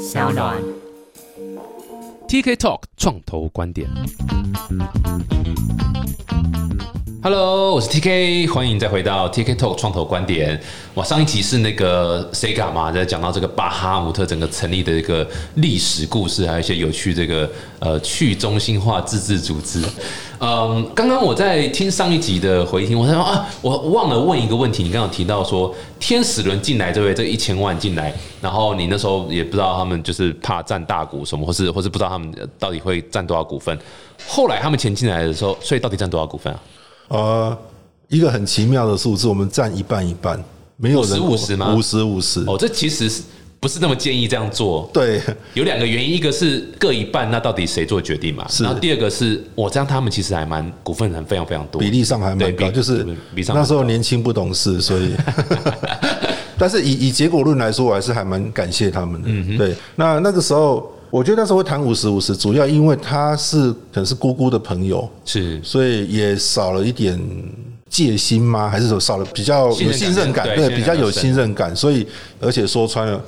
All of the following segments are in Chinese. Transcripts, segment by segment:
小暖。TK Talk 创投观点。Hello，我是 TK，欢迎再回到 TK Talk 创投观点。哇，上一集是那个 Sega 嘛，在讲到这个巴哈姆特整个成立的一个历史故事，还有一些有趣这个呃去中心化自治组织。嗯，刚刚我在听上一集的回听，我说啊，我忘了问一个问题，你刚刚提到说天使轮进来，这位？这一千万进来，然后你那时候也不知道他们就是怕占大股什么，或是或是不知道他们到底会占多少股份。后来他们钱进来的时候，所以到底占多少股份啊？呃，一个很奇妙的数字，我们占一半一半，没有人50 50吗五十五十，哦，这其实是不是那么建议这样做？对，有两个原因，一个是各一半，那到底谁做决定嘛？是然后第二个是我这样，他们其实还蛮股份还非常非常多，比例上还蛮高，就是比比上那时候年轻不懂事，所以。但是以以结果论来说，我还是还蛮感谢他们的。嗯对，那那个时候，我觉得那时候会谈五十五十，主要因为他是可能是姑姑的朋友，是所以也少了一点戒心吗？还是说少了比较有信信任感？对，比较有信任感。所以，而且说穿了，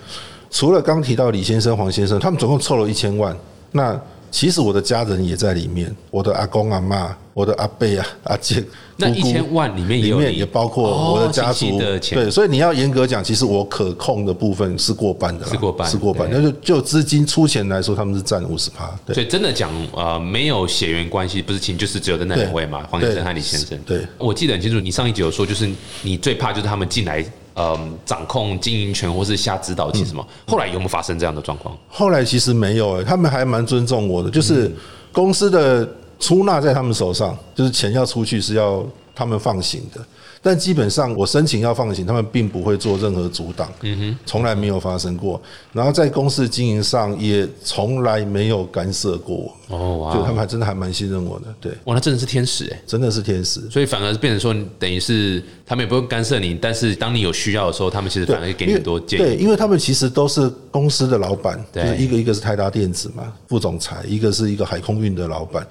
除了刚提到李先生、黄先生，他们总共凑了一千万。那其实我的家人也在里面，我的阿公阿妈、我的阿伯啊、阿姐，那姑姑1000万里面也里面也包括我的家族的钱对，所以你要严格讲，其实我可控的部分是过半的啦，是过半是过半。那就就资金出钱来说，他们是占五十趴。对所以真的讲，呃，没有血缘关系，不是亲，就是只有的那两位嘛，黄先生和李先生。对我记得很清楚，你上一集有说，就是你最怕就是他们进来，呃，掌控经营权或是下指导期什么。后来有没有发生这样的状况？后来其实没有、欸，他们还蛮尊重我的，就是嗯公司的出纳在他们手上，就是钱要出去是要他们放行的。但基本上我申请要放行，他们并不会做任何阻挡，嗯哼，从来没有发生过。然后在公司经营上也从来没有干涉过我，哦，哇就他们还真的还蛮信任我的，对，哇，那真的是天使哎！真的是天使。所以反而变成说，等于是他们也不会干涉你，但是当你有需要的时候，他们其实反而会给你很多建议对，因为他们其实都是公司的老板，就对是一个一个是泰达电子嘛，副总裁，一个是一个海空运的老板。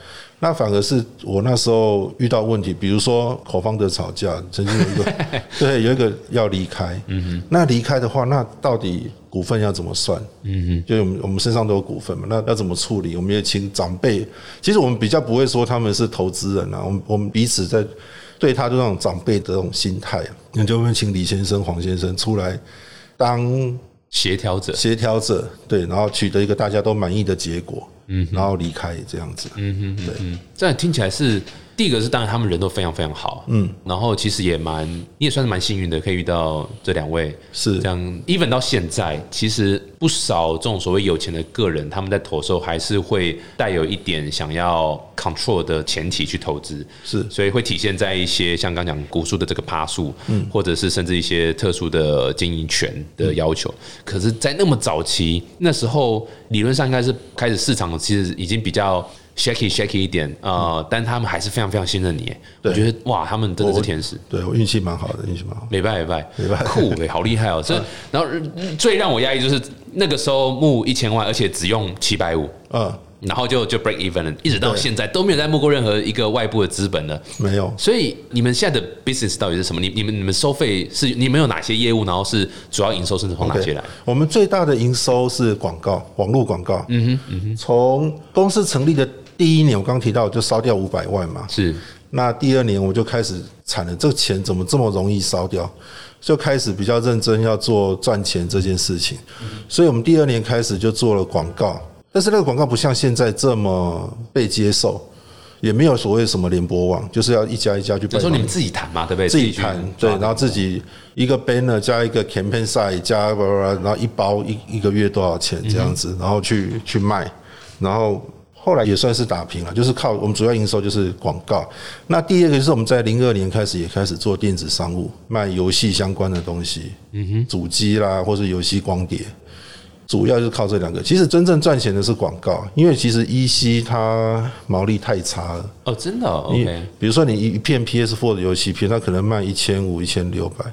那反而是我那时候遇到问题，比如说口方的吵架，曾经有一个 对有一个要离开，嗯哼，那离开的话，那到底股份要怎么算？嗯哼，就我们我们身上都有股份嘛，那要怎么处理？我们也请长辈，其实我们比较不会说他们是投资人啊，我们我们彼此在对他就那种长辈的这种心态，那就会请李先生、黄先生出来当协调者，协调者，对，然后取得一个大家都满意的结果，嗯，然后离开这样子，嗯哼，对，这样听起来是第一个是当然他们人都非常非常好，嗯，然后其实也蛮你也算是蛮幸运的，可以遇到这两位。是。这样。even 到现在，其实不少这种所谓有钱的个人，他们在投的时候还是会带有一点想要 control 的前提去投资，是。所以会体现在一些像刚讲股数的这个趴数，嗯，或者是甚至一些特殊的经营权的要求。可是，在那么早期，那时候理论上应该是开始市场其实已经比较 shaky shaky 一点呃，但他们还是非常非常信任你。我对觉得哇，他们真的是天使。对我运气蛮好的，运气蛮好。没拜没拜没拜酷哎，好厉害哦！这然后呃最让我压抑就是那个时候募一千万，而且只用七百五，嗯，然后就就 break even 了，一直到对现在都没有再募过任何一个外部的资本了。没有，所以你们现在的 business 到底是什么？你你们你们收费是你们有哪些业务？然后是主要营收是从哪些来？我们最大的营收是广告，网络广告。嗯哼，嗯哼。从公司成立的第一年，我刚提到就烧掉五百万嘛。是那第二年我就开始惨了，这个钱怎么这么容易烧掉？就开始比较认真要做赚钱这件事情。所以我们第二年开始就做了广告，但是那个广告不像现在这么被接受，也没有所谓什么联播网，就是要一家一家去拜访有时候你们自己谈嘛，对不对？自己谈，对，然后自己一个 banner 加一个 campaign size 加然后一包一一个月多少钱这样子，然后去去卖，然后后来也算是打平了，就是靠我们主要营收就是广告。那第二个就是我们在零二年开始也开始做电子商务，卖游戏相关的东西，嗯哼，主机啦或是游戏光碟。主要就是靠这两个，其实真正赚钱的是广告，因为其实 EC 它毛利太差了。哦，真的哦，OK，比如说你一片 PS4 的游戏片，它可能卖一千五、一千六百，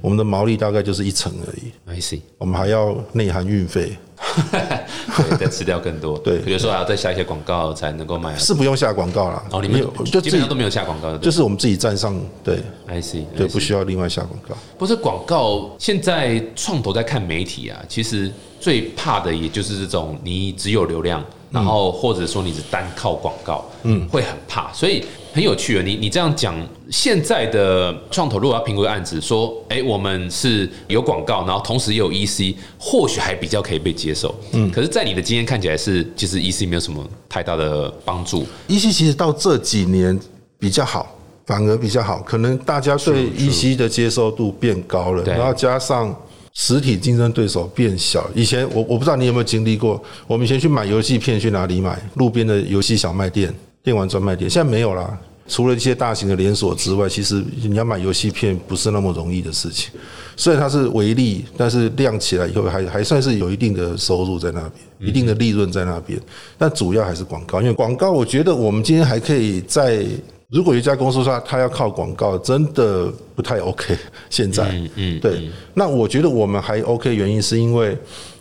我们的毛利大概就是一成而已。I see，我们还要内含运费，对，再吃掉更多。对比如说还要再下一些广告才能够卖。是不用下广告啦。哦，你们有就基本上都没有下广告的，就是我们自己站上，对 I see，对，不需要另外下广告。不是广告，现在创投在看媒体啊，其实最怕的也就是这种你只有流量，然后或者说你是单靠广告，嗯，会很怕。所以很有趣啊，你你这样讲，现在的创投如果要评估案子，说，哎、我们是有广告，然后同时也有 EC，或许还比较可以被接受。嗯，可是，在你的经验看起来是，其实 EC 没有什么太大的帮助。EC 其实到这几年比较好，反而比较好，可能大家对 EC 的接受度变高了，然后加上实体竞争对手变小。以前我我不知道你有没有经历过，我们以前去买游戏片去哪里买？路边的游戏小卖店、电玩专卖店，现在没有啦。除了一些大型的连锁之外，其实你要买游戏片不是那么容易的事情。虽然它是微利，但是亮起来以后还还算是有一定的收入在那边，一定的利润在那边。但主要还是广告，因为广告，我觉得我们今天还可以在，如果有一家公司说它要靠广告，真的不太 OK。现在，嗯嗯，对，那我觉得我们还 OK，原因是因为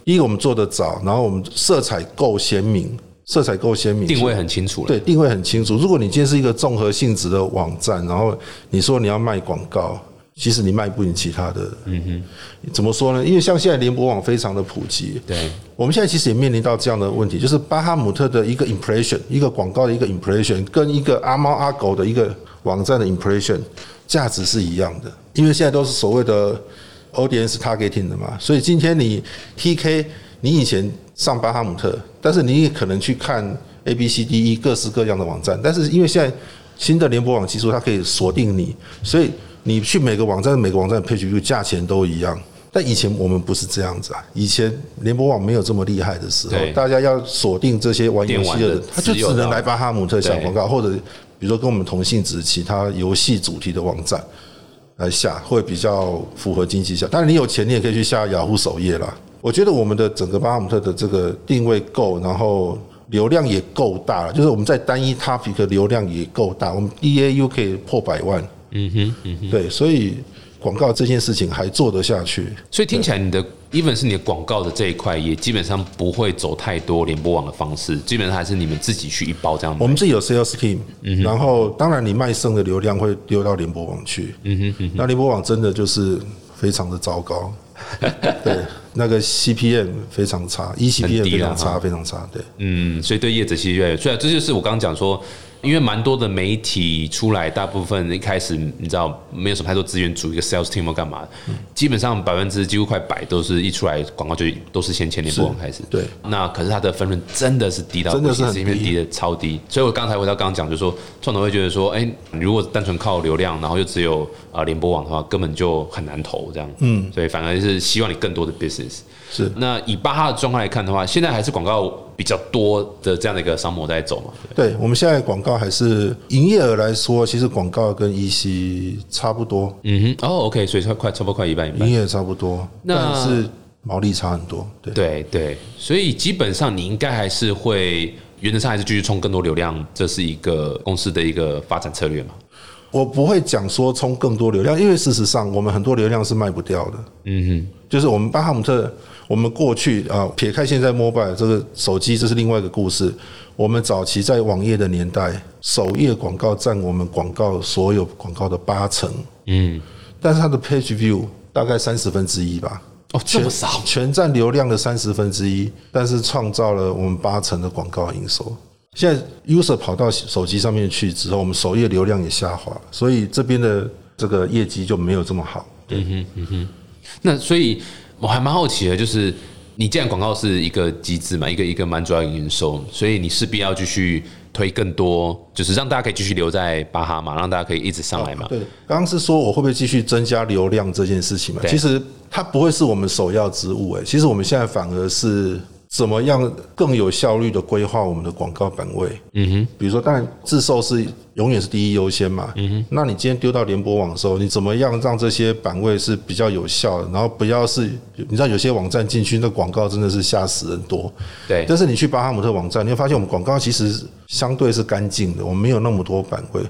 一个我们做的早，然后我们色彩够鲜明，色彩够鲜明，定位很清楚了。对，定位很清楚。如果你今天是一个综合性质的网站，然后你说你要卖广告，其实你卖不赢其他的。嗯哼，怎么说呢？因为像现在联播网非常的普及，对，我们现在其实也面临到这样的问题，就是巴哈姆特的一个 impression，一个广告的一个 impression，跟一个阿猫阿狗的一个网站的 impression 价值是一样的，因为现在都是所谓的 audience targeting 的嘛，所以今天你 TK，你以前上巴哈姆特，但是你也可能去看 A B C D E 各式各样的网站，但是因为现在新的联播网技术，它可以锁定你，所以你去每个网站，每个网站的 page view 价钱都一样。但以前我们不是这样子啊，以前联播网没有这么厉害的时候，大家要锁定这些玩游戏的人他就只能来巴哈姆特下广告，或者比如说跟我们同性质其他游戏主题的网站来下，会比较符合经济效。当然，你有钱，你也可以去下雅虎首页啦。我觉得我们的整个巴哈姆特的这个定位够，然后流量也够大了，就是我们在单一 topic 的流量也够大，我们 DAU 可以破百万。嗯哼，嗯哼。对，所以广告这件事情还做得下去。所以听起来你的 even 是你的广告的这一块，也基本上不会走太多联播网的方式，基本上还是你们自己去一包这样。我们自己有 sales team，、然后当然你卖剩的流量会丢到联播网去。嗯哼，那联播网真的就是非常的糟糕，对，那个 CPM 非常差很，eCPM 非常差，非常差，对。嗯，所以对业者其实越来越，所以这就是我刚刚讲说，因为蛮多的媒体出来，大部分一开始你知道没有什么太多资源组一个 sales team 或干嘛，基本上百分之几乎快百都是一出来广告就都是先前联播网开始。对，那可是它的分润真的是低到真的是很因为低低的超低，所以我刚才回到刚刚讲，就是说创投会觉得说，哎、如果单纯靠流量，然后又只有啊联播网的话，根本就很难投这样。嗯，所以反而是希望你更多的 business。是那以巴哈的状况来看的话，现在还是广告比较多的这样的一个商模在走嘛？对，我们现在广告还是营业额来说，其实广告跟 EC 差不多，嗯哼，哦，OK，所以快快差不多快一半一半。营业额差不多，那但是毛利差很多。对，对对，所以基本上你应该还是会，原则上还是继续冲更多流量，这是一个公司的一个发展策略嘛？我不会讲说冲更多流量，因为事实上我们很多流量是卖不掉的。嗯哼就是我们巴哈姆特，我们过去啊，撇开现在 mobile 这个手机，这是另外一个故事。我们早期在网页的年代，首页广告占我们广告所有广告的八成，嗯，但是它的 page view 大概三十分之一吧，哦，这么少，全占流量的三十分之一，但是创造了我们八成的广告营收。现在 user 跑到手机上面去之后，我们首页流量也下滑，所以这边的这个业绩就没有这么好。嗯哼，嗯哼，那所以我还蛮好奇的，就是你既然广告是一个机制嘛，一个一个蛮主要的营收，所以你势必要继续推更多，就是让大家可以继续留在巴哈嘛，让大家可以一直上来嘛。对，刚刚是说我会不会继续增加流量这件事情嘛？其实它不会是我们首要之务，哎，其实我们现在反而是怎么样更有效率的规划我们的广告版位。嗯哼，比如说，当然自售是永远是第一优先嘛。嗯哼，那你今天丢到联播网的时候，你怎么样让这些版位是比较有效的？然后不要是，你知道有些网站进去那广告真的是吓死人多。对，但是你去巴哈姆特网站，你会发现我们广告其实相对是干净的，我们没有那么多版位，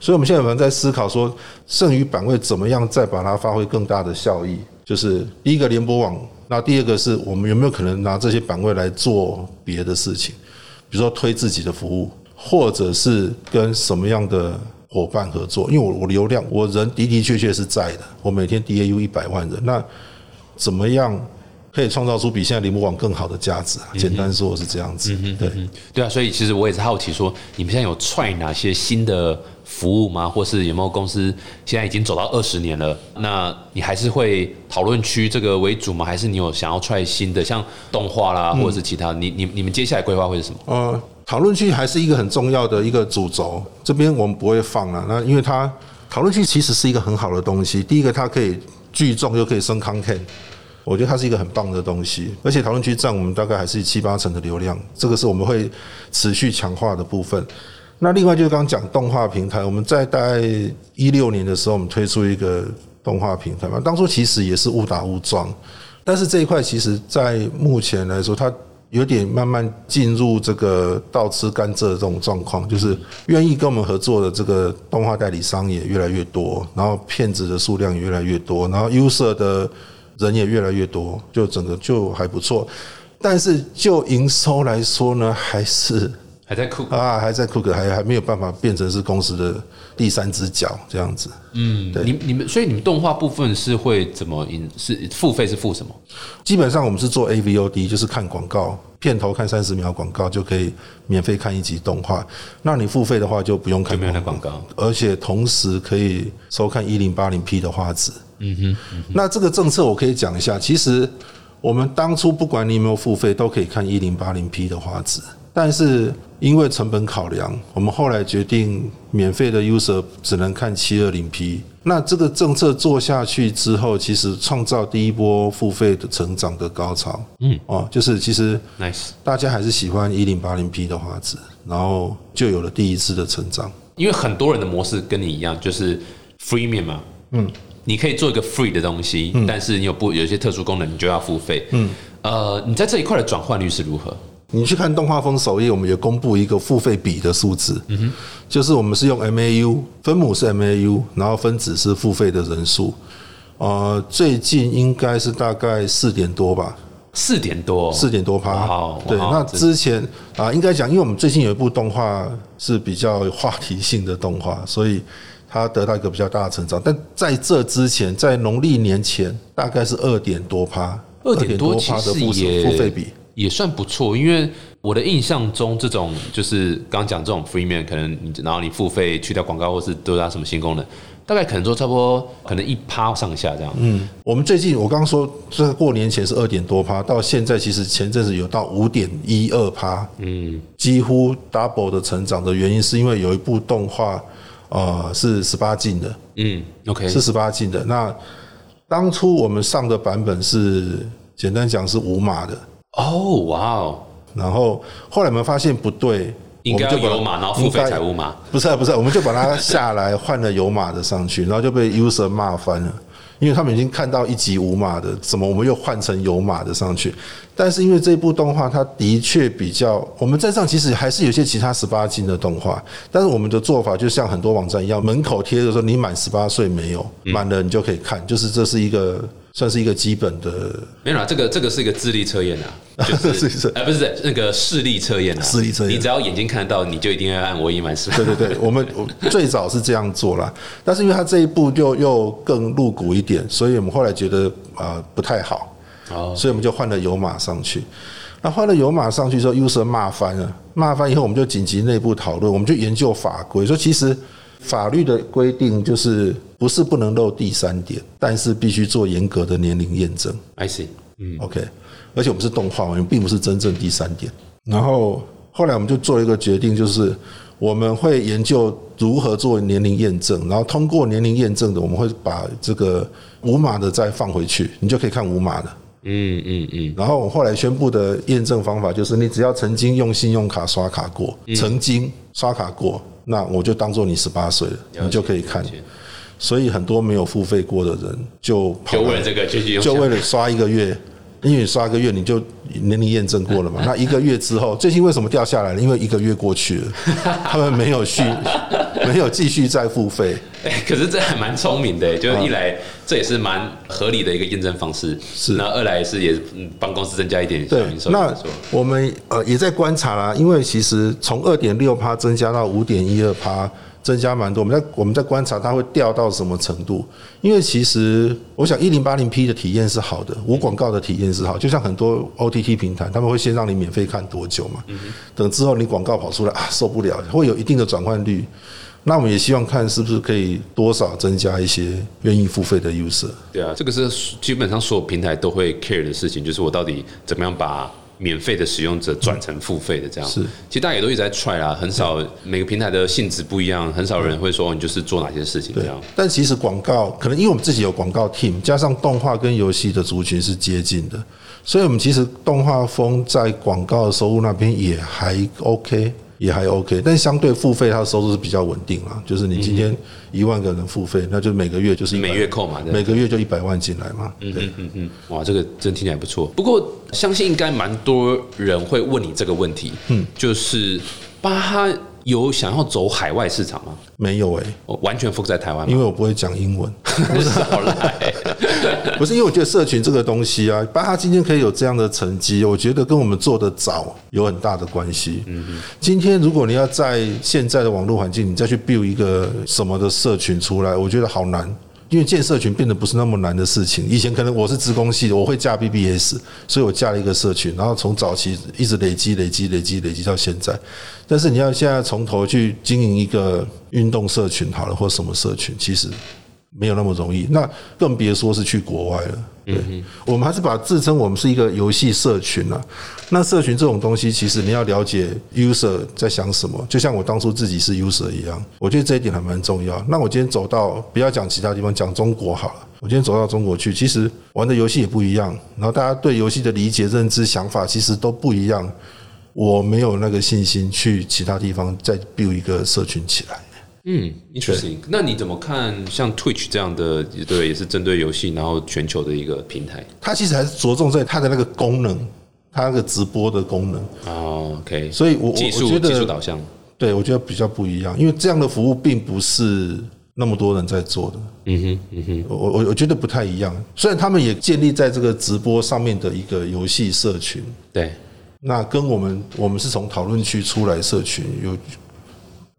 所以我们现在可能在思考说，剩余版位怎么样再把它发挥更大的效益。就是第一个联播网那第二个是我们有没有可能拿这些板块来做别的事情，比如说推自己的服务，或者是跟什么样的伙伴合作？因为我我流量我人的的确确是在的，我每天 DAU 一百万人，那怎么样可以创造出比现在铃木网更好的价值啊？简单说是这样子，对。对啊，所以其实我也是好奇说，你们现在有踹哪些新的服务吗？或是有没有公司现在已经走到二十年了？那你还是会讨论区这个为主吗？还是你有想要踹新的，像动画啦，或者是其他？你你你们接下来规划会是什么？呃，讨论区还是一个很重要的一个主轴，这边我们不会放了。那因为它讨论区其实是一个很好的东西，第一个它可以聚众又可以升 content，我觉得它是一个很棒的东西。而且讨论区占我们大概还是七八成的流量，这个是我们会持续强化的部分。那另外就是刚刚讲动画平台，我们在大概一六年的时候，我们推出一个动画平台嘛，当初其实也是误打误撞，但是这一块其实在目前来说，它有点慢慢进入这个倒吃甘蔗的这种状况，就是愿意跟我们合作的这个动画代理商也越来越多，然后骗子的数量也越来越多，然后 user 的人也越来越多，就整个就还不错。但是就营收来说呢，还是还在酷？啊，还在酷克，还还没有办法变成是公司的第三只脚这样子。嗯，对你你们所以你们动画部分是会怎么引？是付费是付什么？基本上我们是做 AVOD，就是看广告，片头看三十秒广告就可以免费看一集动画。那你付费的话就不用看广告，而且同时可以收看一零八零 P 的画质。嗯哼，那这个政策我可以讲一下，其实我们当初不管你有没有付费，都可以看一零八零 P 的画质，但是因为成本考量，我们后来决定免费的 user 只能看七二零 P。那这个政策做下去之后，其实创造第一波付费的成长的高潮。嗯，哦，就是其实 nice，大家还是喜欢一零八零 P 的画质，然后就有了第一次的成长。因为很多人的模式跟你一样，就是 freemium 嘛。嗯，你可以做一个 free 的东西，但是你有不有一些特殊功能，你就要付费。嗯，呃，你在这一块的转换率是如何？你去看动画风首页，我们也公布一个付费比的数字，嗯哼，就是我们是用 MAU 分母是 MAU，然后分子是付费的人数，呃，最近应该是大概四点多吧，四点多，四点多趴。哇哦。对，那之前啊，应该讲，因为我们最近有一部动画是比较有话题性的动画，所以它得到一个比较大的成长。但在这之前，在农历年前，大概是二点多趴，二点多其趴的实付也付费比。也算不错，因为我的印象中，这种就是刚刚讲这种 free man，可能你然后你付费去掉广告，或是多加什么新功能，大概可能说差不多可能一趴上下这样。嗯，我们最近我刚刚说，这个过年前是二点多趴，到现在其实前阵子有到五点一二趴，嗯，几乎 double 的成长的原因是因为有一部动画，呃，是十八禁的，嗯，OK，是十八禁的。那当初我们上的版本是简单讲是无码的，哦，哇哦，然后后来我们发现不对，应该我们就有码，然后付费才无码。不是啊不是啊，我们就把它下来换了有码的上去，然后就被 user 骂翻了，因为他们已经看到一集无码的，怎么我们又换成有码的上去？但是因为这部动画它的确比较，我们在上其实还是有些其他十八禁的动画，但是我们的做法就像很多网站一样，门口贴着说你满十八岁没有，满了你就可以看，就是这是一个算是一个基本的没有啦，这个这个是一个智力测验啊，就是是是。哎不是那个视力测验啊，视力测验。你只要眼睛看得到，你就一定要按我已满十。对对对，我们我最早是这样做啦，但是因为他这一步就又更露骨一点，所以我们后来觉得啊、呃不太好，哦，所以我们就换了油码上去。那换了油码上去之后，user 骂翻了，骂翻以后，我们就紧急内部讨论，我们就研究法规，说其实法律的规定就是不是不能漏第三点，但是必须做严格的年龄验证。I see，嗯，OK，而且我们是动画，我们并不是真正第三点。然后后来我们就做一个决定，就是我们会研究如何做年龄验证，然后通过年龄验证的，我们会把这个无码的再放回去，你就可以看无码的。嗯嗯嗯，然后我后来宣布的验证方法就是，你只要曾经用信用卡刷卡过，曾经刷卡过，那我就当做你十八岁了，你就可以看。所以很多没有付费过的人就就为了这个就就为了刷一个月，因为你刷一个月你就年龄验证过了嘛。那一个月之后，最近为什么掉下来了？因为一个月过去了，他们没有续，没有继续再付费。哎，可是这还蛮聪明的，就是一来这也是蛮合理的一个验证方式，是那二来是也嗯帮公司增加一点小对那我们呃也在观察啦，因为其实从二点六趴增加到五点一二趴，增加蛮多。我们在我们在观察它会掉到什么程度，因为其实我想一零八零 P 的体验是好的，无广告的体验是好，就像很多 OTT 平台，他们会先让你免费看多久嘛，等之后你广告跑出来啊受不了，会有一定的转换率。那我们也希望看是不是可以多少增加一些愿意付费的 user。对啊，这个是基本上所有平台都会 care 的事情，就是我到底怎么样把免费的使用者转成付费的这样。是其实大家也都一直在 try 啦，很少每个平台的性质不一样，很少人会说哦你就是做哪些事情这样。，但其实广告可能因为我们自己有广告 team，加上动画跟游戏的族群是接近的，所以我们其实动画风在广告的收入那边也还 OK，也还 OK，但相对付费它的收入是比较稳定啦。就是你今天一万个人付费，那就每个月就是100每月扣嘛对每个月就一百万进来嘛。对，嗯嗯嗯，哇，这个真听起来不错。不过相信应该蛮多人会问你这个问题，嗯，就是巴哈有想要走海外市场吗？没有诶、我完全 focus 在台湾？因为我不会讲英文。少来，不是因为我觉得社群这个东西啊，巴哈今天可以有这样的成绩，我觉得跟我们做的早有很大的关系。嗯今天如果你要在现在的网络环境，你再去 build 一个什么的社群出来，我觉得好难。因为建社群变得不是那么难的事情。以前可能我是职工系的，我会加 BBS，所以我加了一个社群，然后从早期一直累积、累积、累积、累积到现在。但是你要现在从头去经营一个运动社群好了，或什么社群，其实没有那么容易，那更别说是去国外了。对，我们还是把自称我们是一个游戏社群啊。那社群这种东西，其实你要了解 user 在想什么，就像我当初自己是 user 一样，我觉得这一点还蛮重要。那我今天走到，不要讲其他地方，讲中国好了。我今天走到中国去，其实玩的游戏也不一样，然后大家对游戏的理解、认知、想法其实都不一样。我没有那个信心去其他地方再 build 一个社群起来。嗯，interesting。那你怎么看像 Twitch 这样的，对，也是针对游戏然后全球的一个平台？它其实还是着重在它的那个功能，它那个直播的功能。哦，OK，所以我我技术我觉得技术导向，对我觉得比较不一样，因为这样的服务并不是那么多人在做的。嗯哼，嗯哼，我我我觉得不太一样。虽然他们也建立在这个直播上面的一个游戏社群，对，那跟我们我们是从讨论区出来社群有。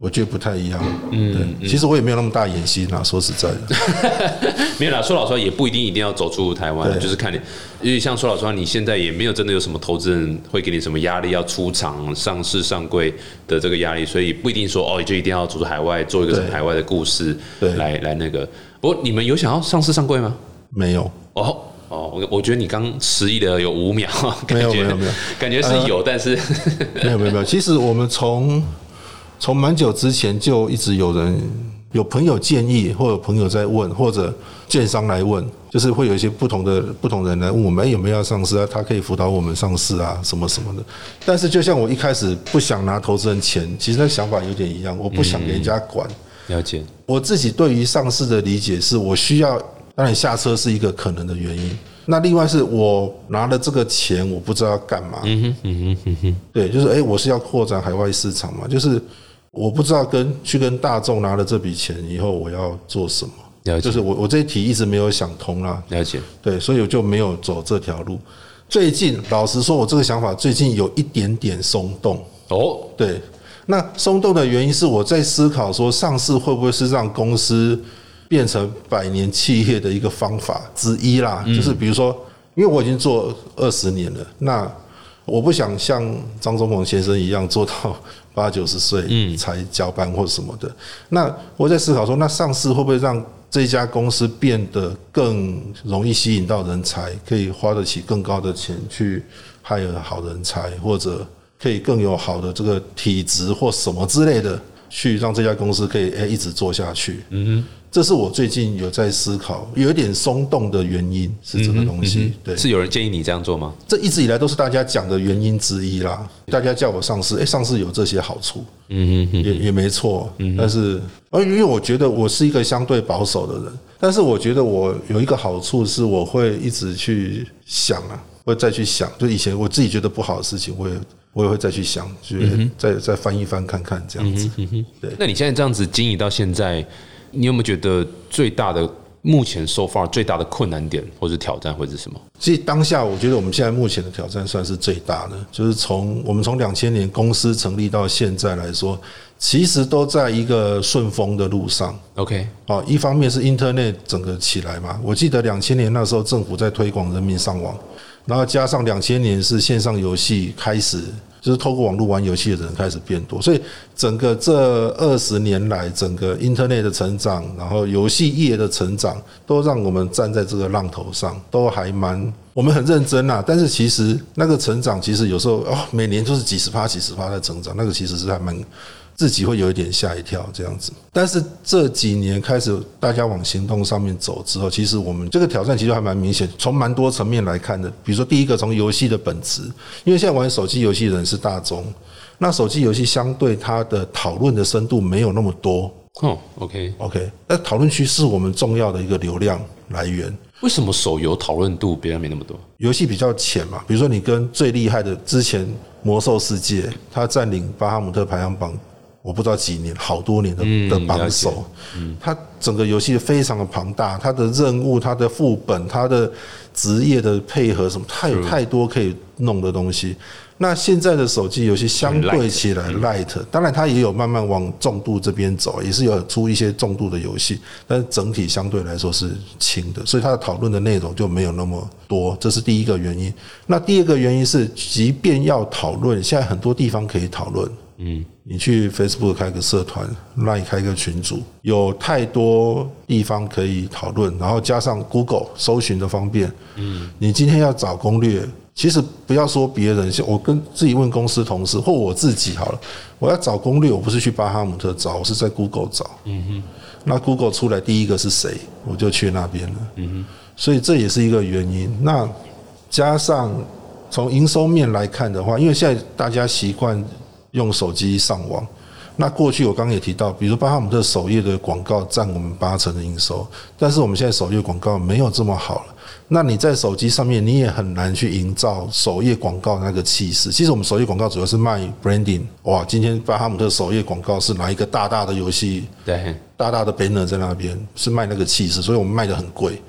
我觉得不太一样，嗯，对，其实我也没有那么大野心啊，说实在的，没有啦。说老实话，也不一定一定要走出台湾，就是看你，因为像说老实话，你现在也没有真的有什么投资人会给你什么压力，要出场、上市、上柜的这个压力，所以不一定说哦，就一定要走出海外，做一个什么海外的故事，对来来那个。不过你们有想要上市上柜吗？没有，哦哦，我我觉得你刚迟疑了有五秒，感没有觉没有没有感觉是有，但是没有没有没有。其实我们从从蛮久之前就一直有人有朋友建议，或者朋友在问，或者券商来问，就是会有一些不同的不同人来问我们，哎，有没有要上市啊？他可以辅导我们上市啊，什么什么的。但是就像我一开始不想拿投资人钱，其实那想法有点一样，我不想给人家管。了解，我自己对于上市的理解是，我需要让你下车是一个可能的原因。那另外是我拿了这个钱，我不知道要干嘛。嗯哼，嗯哼，嗯哼，对，就是哎、我是要扩展海外市场嘛，就是我不知道跟去跟大众拿了这笔钱以后我要做什么。了解就是我我这一题一直没有想通啦，了解，对，所以我就没有走这条路。最近老实说，我这个想法最近有一点点松动。哦，对，那松动的原因是我在思考说，上市会不会是让公司变成百年企业的一个方法之一啦？就是比如说，因为我已经做二十年了，那我不想像张忠谋先生一样做到八九十岁才交班或什么的。那我在思考说，那上市会不会让这家公司变得更容易吸引到人才，可以花得起更高的钱去 hire 好人才，或者可以更有好的这个体质或什么之类的，去让这家公司可以诶一直做下去。嗯哼这是我最近有在思考，有一点松动的原因是这个东西。对，是有人建议你这样做吗？这一直以来都是大家讲的原因之一啦。大家叫我上市，哎、上市有这些好处，嗯哼也也没错。但是，而因为我觉得我是一个相对保守的人，但是我觉得我有一个好处是，我会一直去想啊，会再去想，就以前我自己觉得不好的事情，我也我也会再去想，就是再再翻一翻看看这样子。对，那你现在这样子经营到现在，你有没有觉得最大的目前 so far 最大的困难点或是挑战会是什么？其实当下，我觉得我们现在目前的挑战算是最大的，就是从我们从两千年公司成立到现在来说，其实都在一个顺风的路上。OK，哦，一方面是 Internet 整个起来嘛，我记得两千年那时候政府在推广人民上网，然后加上两千年是线上游戏开始，就是透过网络玩游戏的人开始变多，所以整个这二十年来，整个 Internet 的成长，然后游戏业的成长，都让我们站在这个浪头上，都还蛮。我们很认真呐、但是其实那个成长，其实有时候哦，每年都是几十趴、几十趴在成长，那个其实是还蛮自己会有一点吓一跳这样子。但是这几年开始大家往行动上面走之后，其实我们这个挑战其实还蛮明显，从蛮多层面来看的。比如说第一个，从游戏的本质，因为现在玩手机游戏的人是大众，那手机游戏相对它的讨论的深度没有那么多。哦，OK，OK，那讨论区是我们重要的一个流量来源。为什么手游讨论度别人没那么多？游戏比较浅嘛，比如说你跟最厉害的之前魔兽世界，它占领巴哈姆特排行榜，我不知道几年，好多年的的榜首。它整个游戏非常的庞大，它的任务、它的副本、它的职业的配合什么，太有太多可以弄的东西。那现在的手机游戏相对起来 light，当然它也有慢慢往重度这边走，也是有出一些重度的游戏，但是整体相对来说是轻的，所以它的讨论的内容就没有那么多，这是第一个原因。那第二个原因是，即便要讨论，现在很多地方可以讨论。嗯，你去 Facebook 开个社团，Line 开个群组，有太多地方可以讨论，然后加上 Google 搜寻的方便。嗯，你今天要找攻略，其实不要说别人，像我跟自己问公司同事或我自己好了，我要找攻略，我不是去巴哈姆特找，我是在 Google 找。嗯哼，那 Google 出来第一个是谁，我就去那边了。嗯哼，所以这也是一个原因。那加上从营收面来看的话，因为现在大家习惯用手机上网。那过去我刚刚也提到，比如巴哈姆特首页的广告占我们八成的营收，但是我们现在首页广告没有这么好了。那你在手机上面，你也很难去营造首页广告那个气势。其实我们首页广告主要是卖 branding，哇，今天巴哈姆特首页广告是拿一个大大的游戏，对，大大的 banner 在那边，是卖那个气势，所以我们卖的很贵。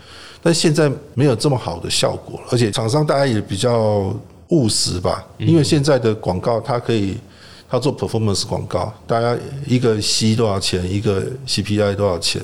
但现在没有这么好的效果，而且厂商大家也比较务实吧，因为现在的广告它可以。它做 performance 广告，大家一个 C 多少钱，一个 CPI 多少钱，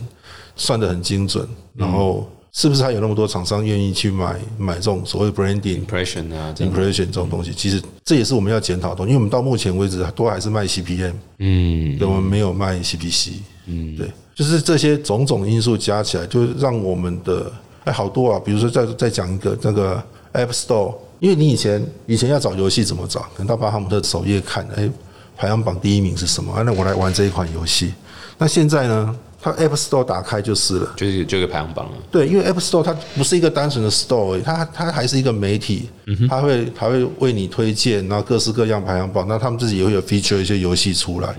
算得很精准。然后是不是还有那么多厂商愿意去买买这种所谓 branding impression 啊，这 impression 这种东西？其实这也是我们要检讨的，因为我们到目前为止都还是卖 CPM，嗯，对，我们没有卖 CPC，嗯，对，就是这些种种因素加起来，就让我们的哎好多啊，比如说再再讲一个那个 App Store，因为你以前以前要找游戏怎么找？可能到巴哈姆特首页看，哎，排行榜第一名是什么？啊，那我来玩这一款游戏。那现在呢，它 App Store 打开就是了。就是就个排行榜了。对，因为 App Store 它不是一个单纯的 Store，它它还是一个媒体，它会它会为你推荐，然后各式各样排行榜，那他们自己也会有 feature 一些游戏出来，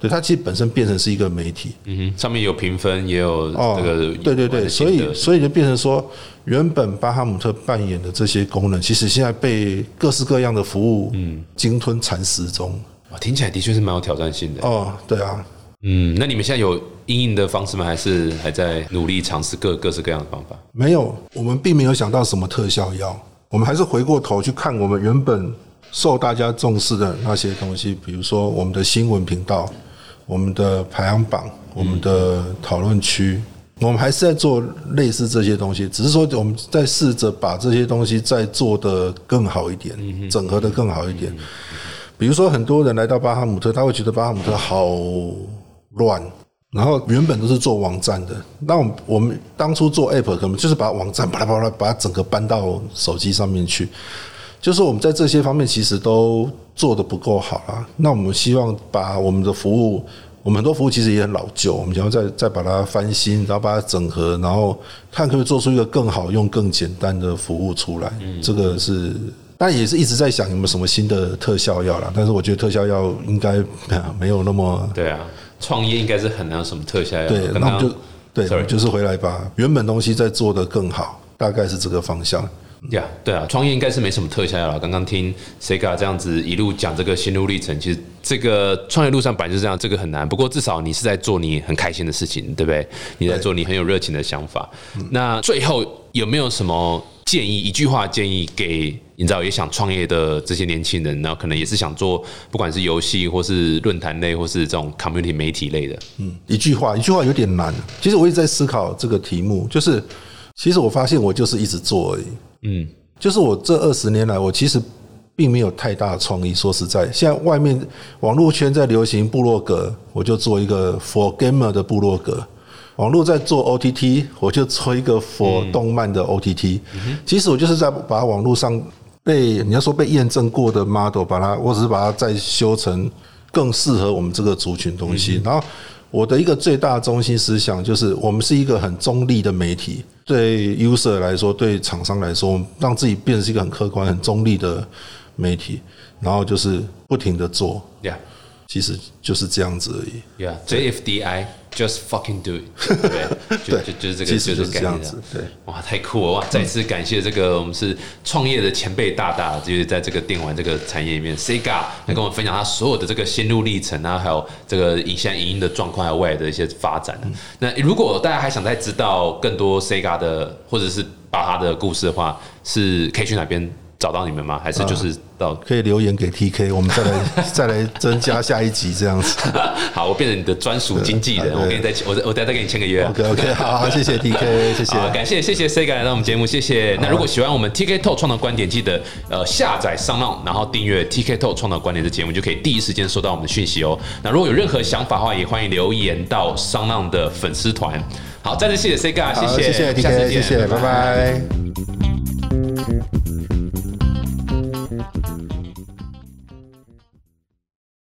对，它其实本身变成是一个媒体，嗯哼，上面有评分，也有哦这个对对对，所以所以就变成说，原本巴哈姆特扮演的这些功能，其实现在被各式各样的服务嗯鲸吞蚕食中。哇听起来的确是蛮有挑战性的。哦，对啊，嗯，那你们现在有应应的方式吗？还是还在努力尝试各各式各样的方法？没有，我们并没有想到什么特效药，我们还是回过头去看我们原本受大家重视的那些东西，比如说我们的新闻频道、我们的排行榜、我们的讨论区，我们还是在做类似这些东西，只是说我们在试着把这些东西再做得更好一点，整合得更好一点。比如说，很多人来到巴哈姆特，他会觉得巴哈姆特好乱，然后原本都是做网站的，那我们我们当初做 app 可能就是把网站巴拉巴拉把它整个搬到手机上面去，就是我们在这些方面其实都做的不够好啦。那我们希望把我们的服务，我们很多服务其实也很老旧，我们想要再再把它翻新，然后把它整合，然后看可不可以做出一个更好用、更简单的服务出来。这个是。但也是一直在想有没有什么新的特效药啦，但是我觉得特效药应该 没有那么对啊，创业应该是很难有什么特效药。对，那我们就对，Sorry 就是回来把原本东西再做得更好，大概是这个方向。呀对啊，创业应该是没什么特效药了。刚刚听 Sega 这样子一路讲这个心路历程，其实这个创业路上本来就是这样，这个很难。不过至少你是在做你很开心的事情，对不对？你在做你很有热情的想法。那最后有没有什么建议？一句话建议给你知道也想创业的这些年轻人，然后可能也是想做不管是游戏或是论坛类或是这种 community 媒体类的。嗯，一句话，一句话有点难。其实我一直在思考这个题目，就是其实我发现我就是一直做而已。嗯，就是我这二十年来，我其实并没有太大的创意。说实在，现在外面网络圈在流行部落格，我就做一个 for gamer 的部落格；网络在做 OTT，我就做一个 for 动漫的 OTT。其实我就是在把网络上被你要说被验证过的 model，把它，我只是把它再修成更适合我们这个族群东西。然后我的一个最大中心思想就是，我们是一个很中立的媒体。对 user 来说，对厂商来说，让自己变成是一个很客观、很中立的媒体，然后就是不停的做，Yeah，其实就是这样子而已，Yeah，JFDI。Just fucking do it，对，就就就是这个，就是这样子，对，哇，太酷了哇！再次感谢这个我们是创业的前辈大大，就是在这个电玩这个产业里面，Sega 来跟我们分享他所有的这个心路历程啊，还有这个影现在影音的状况，还有未来的一些发展。那如果大家还想再知道更多 Sega 的或者是把他的故事的话，是可以去哪边？找到你们吗？还是就是到可以留言给 TK，我们再来 再来增加下一集这样子。好，我变成你的专属经纪人，我给你再我我等下再给你签个约。OK OK，好，好，谢谢 TK，谢谢，感谢谢谢 Sega 来到我们节目，谢谢。那如果喜欢我们 TK Talk 创造观点，记得呃下载商浪，然后订阅 TK Talk 创造观点的节目，就可以第一时间收到我们的讯息哦。那如果有任何想法的话，也欢迎留言到商浪的粉丝团。好，再次谢谢 Sega，谢谢谢谢 TK，谢谢，拜拜。